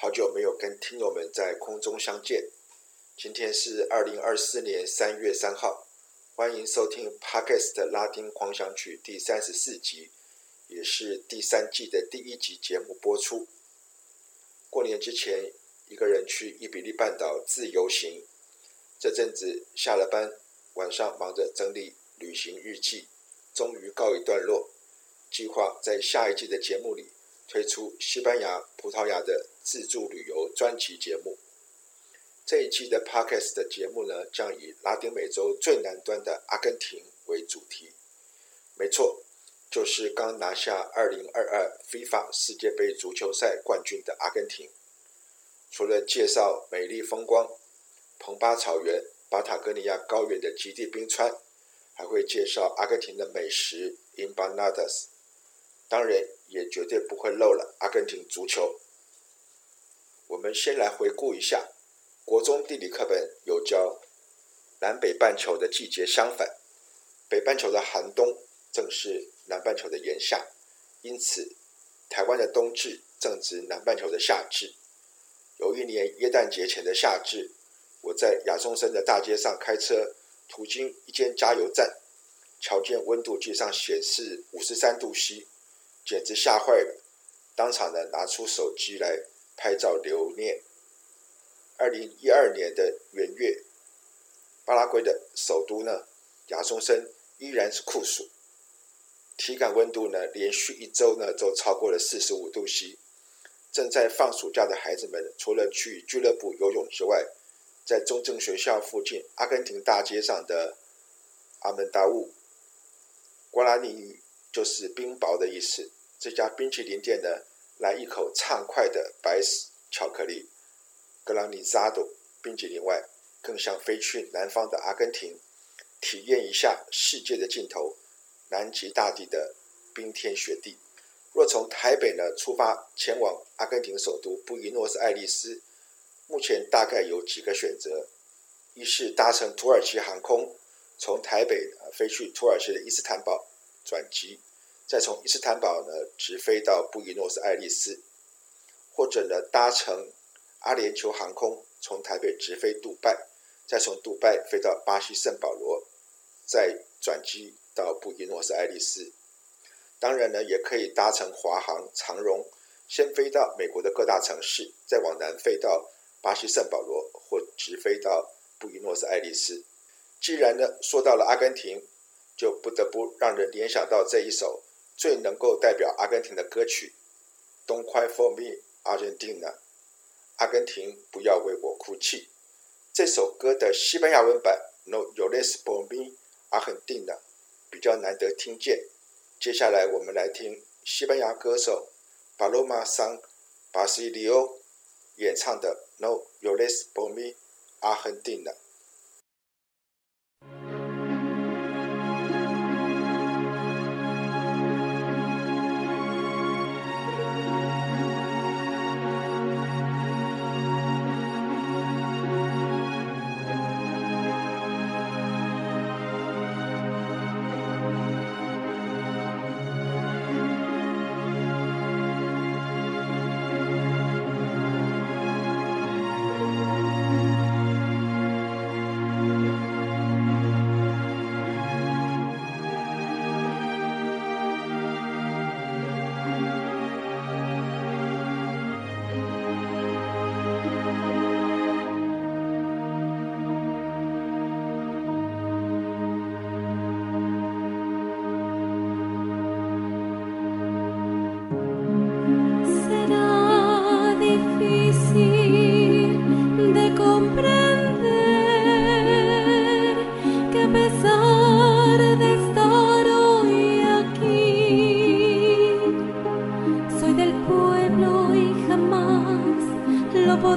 好久没有跟听友们在空中相见，今天是二零二四年三月三号。欢迎收听 Podcast 拉丁狂想曲第三十四集，也是第三季的第一集节目播出。过年之前，一个人去伊比利半岛自由行，这阵子下了班，晚上忙着整理旅行日记，终于告一段落。计划在下一季的节目里推出西班牙、葡萄牙的自助旅游专辑节目。这一期的 Podcast 的节目呢，将以拉丁美洲最南端的阿根廷为主题。没错，就是刚拿下2022 FIFA 世界杯足球赛冠军的阿根廷。除了介绍美丽风光、蓬巴草原、巴塔哥尼亚高原的极地冰川，还会介绍阿根廷的美食 Empanadas。当然，也绝对不会漏了阿根廷足球。我们先来回顾一下。国中地理课本有教，南北半球的季节相反，北半球的寒冬正是南半球的炎夏，因此台湾的冬至正值南半球的夏至。有一年耶诞节前的夏至，我在亚松森的大街上开车，途经一间加油站，瞧见温度计上显示五十三度 C，简直吓坏了，当场呢拿出手机来拍照留念。二零一二年的元月，巴拉圭的首都呢，亚松森依然是酷暑，体感温度呢，连续一周呢都超过了四十五度 C。正在放暑假的孩子们，除了去俱乐部游泳之外，在中正学校附近阿根廷大街上的阿门达乌，瓜拉尼语就是冰雹的意思。这家冰淇淋店呢，来一口畅快的白巧克力。格朗尼扎多冰淇淋外，更想飞去南方的阿根廷，体验一下世界的尽头——南极大地的冰天雪地。若从台北呢出发前往阿根廷首都布宜诺斯艾利斯，目前大概有几个选择：一是搭乘土耳其航空，从台北飞去土耳其的伊斯坦堡转机，再从伊斯坦堡呢直飞到布宜诺斯艾利斯；或者呢搭乘。阿联酋航空从台北直飞杜拜，再从杜拜飞到巴西圣保罗，再转机到布宜诺斯艾利斯。当然呢，也可以搭乘华航、长荣，先飞到美国的各大城市，再往南飞到巴西圣保罗，或直飞到布宜诺斯艾利斯。既然呢说到了阿根廷，就不得不让人联想到这一首最能够代表阿根廷的歌曲《Don't Cry for Me, Argentina》。阿根廷，不要为我哭泣。这首歌的西班牙文版 No llores por mí, Argentina 比较难得听见。接下来我们来听西班牙歌手 Paloma San Basilio 演唱的 No llores por mí, Argentina。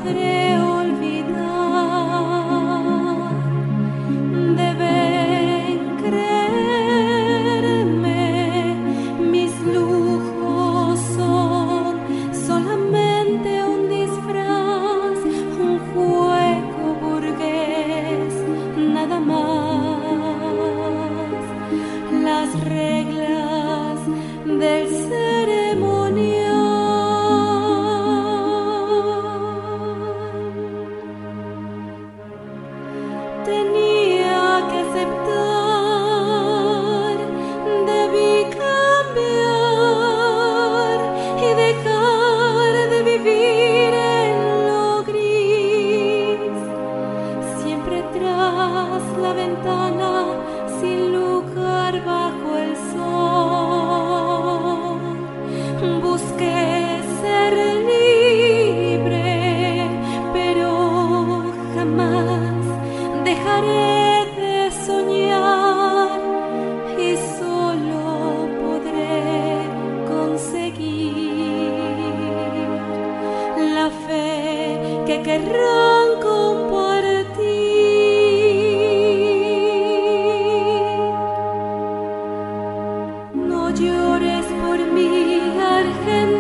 podré. ventana. por mi Argentina.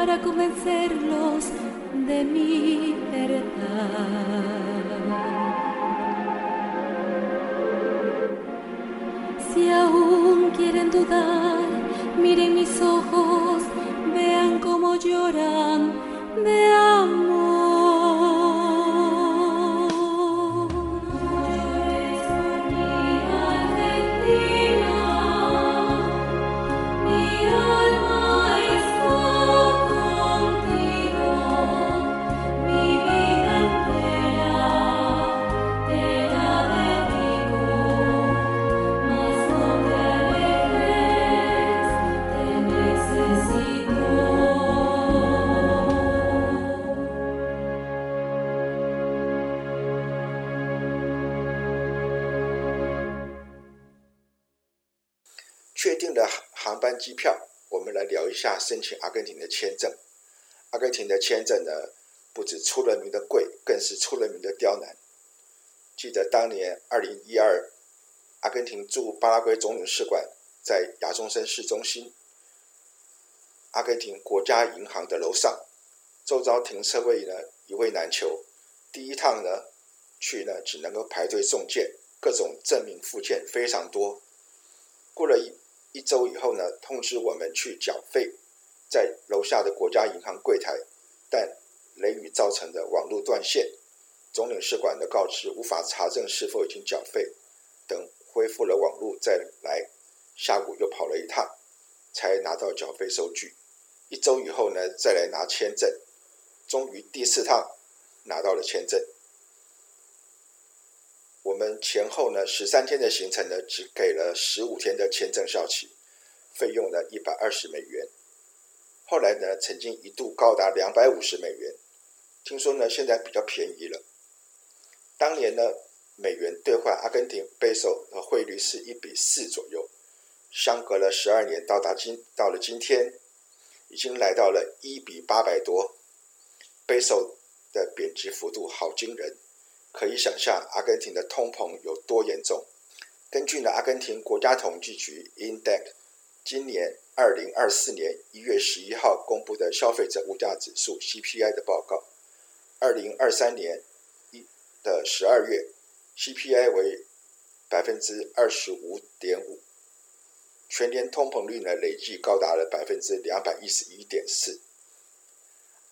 para convencerlos de mi verdad. Si aún quieren dudar, miren mis ojos, vean cómo lloran, 机票，我们来聊一下申请阿根廷的签证。阿根廷的签证呢，不止出了名的贵，更是出了名的刁难。记得当年二零一二，阿根廷驻巴拉圭总领事馆在亚中森市中心，阿根廷国家银行的楼上，周遭停车位呢一位难求。第一趟呢，去呢，只能够排队送件，各种证明附件非常多。过了一一周以后呢，通知我们去缴费，在楼下的国家银行柜台，但雷雨造成的网络断线，总领事馆的告知无法查证是否已经缴费，等恢复了网络再来，下午又跑了一趟，才拿到缴费收据。一周以后呢，再来拿签证，终于第四趟拿到了签证。我们前后呢十三天的行程呢，只给了十五天的签证效期，费用呢一百二十美元。后来呢，曾经一度高达两百五十美元，听说呢现在比较便宜了。当年呢，美元兑换阿根廷贝索的汇率是一比四左右，相隔了十二年，到达今到了今天，已经来到了一比八百多，贝索的贬值幅度好惊人。可以想象阿根廷的通膨有多严重。根据呢阿根廷国家统计局 INDEC 今年二零二四年一月十一号公布的消费者物价指数 CPI 的报告，二零二三年一的十二月 CPI 为百分之二十五点五，全年通膨率呢累计高达了百分之两百一十一点四。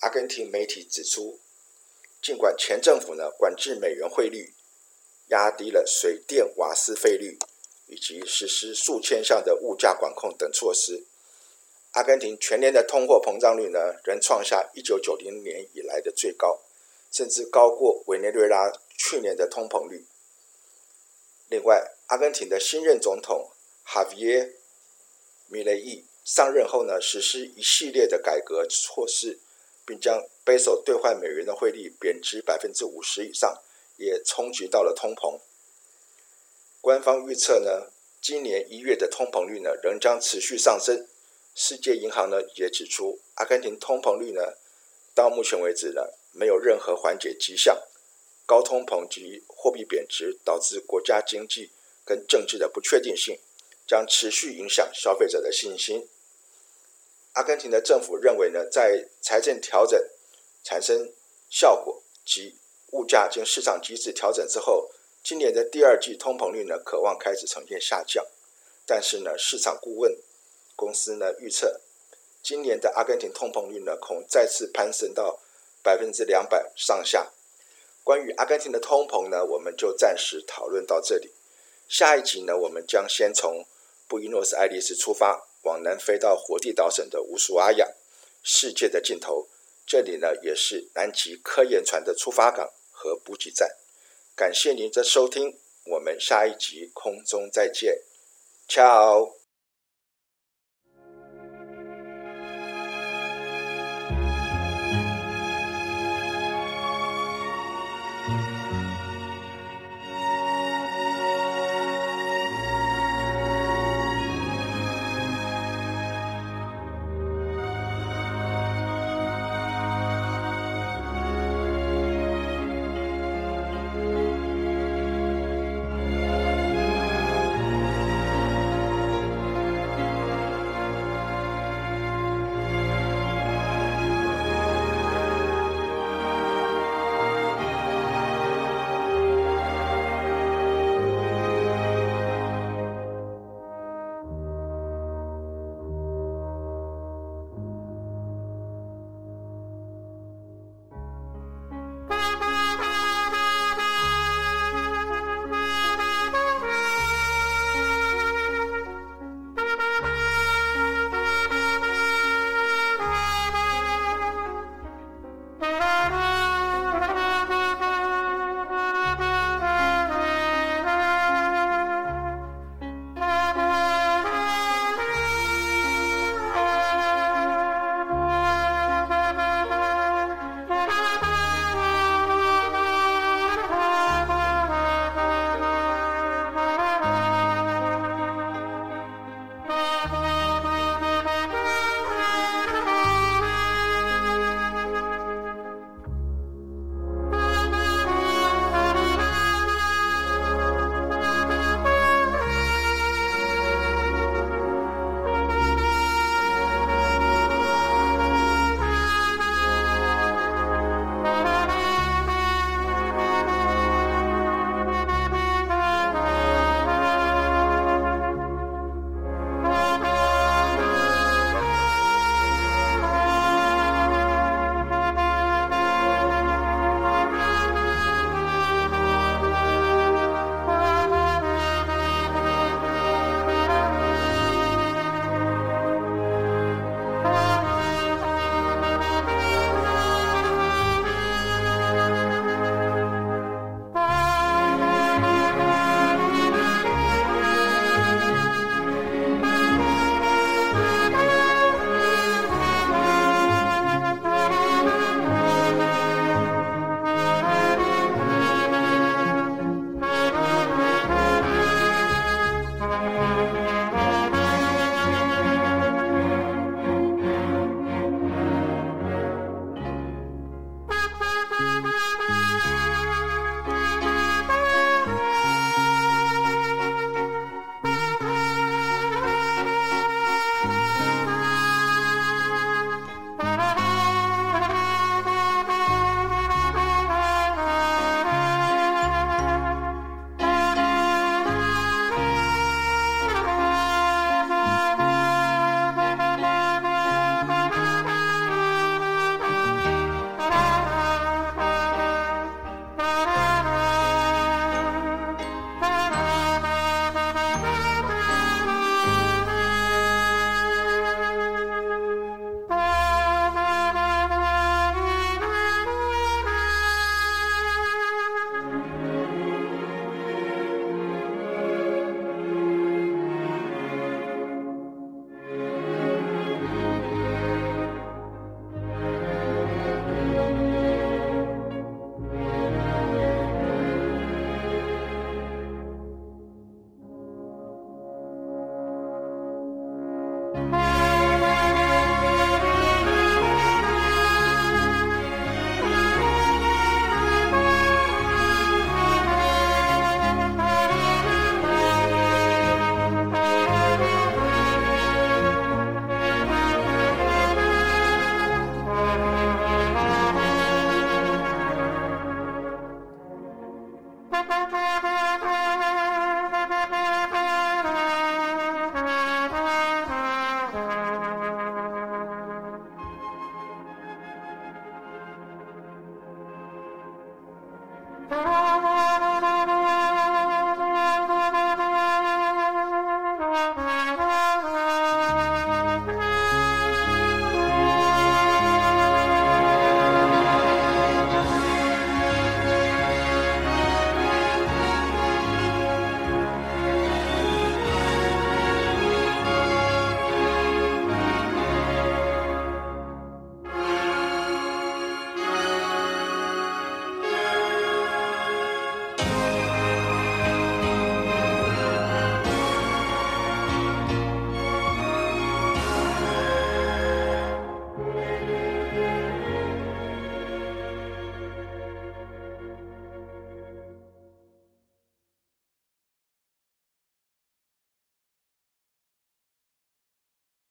阿根廷媒体指出。尽管前政府呢管制美元汇率，压低了水电瓦斯费率，以及实施数千项的物价管控等措施，阿根廷全年的通货膨胀率呢仍创下一九九零年以来的最高，甚至高过委内瑞拉去年的通膨率。另外，阿根廷的新任总统哈维耶·米雷伊上任后呢，实施一系列的改革措施。并将贝索兑换美元的汇率贬值百分之五十以上，也冲击到了通膨。官方预测呢，今年一月的通膨率呢仍将持续上升。世界银行呢也指出，阿根廷通膨率呢到目前为止呢没有任何缓解迹象。高通膨及货币贬值导致国家经济跟政治的不确定性，将持续影响消费者的信心。阿根廷的政府认为呢，在财政调整产生效果及物价经市场机制调整之后，今年的第二季通膨率呢，可望开始呈现下降。但是呢，市场顾问公司呢预测，今年的阿根廷通膨率呢，恐再次攀升到百分之两百上下。关于阿根廷的通膨呢，我们就暂时讨论到这里。下一集呢，我们将先从布宜诺斯艾利斯出发。往南飞到火地岛省的乌苏阿亚，世界的尽头。这里呢，也是南极科研船的出发港和补给站。感谢您的收听，我们下一集空中再见，Ciao。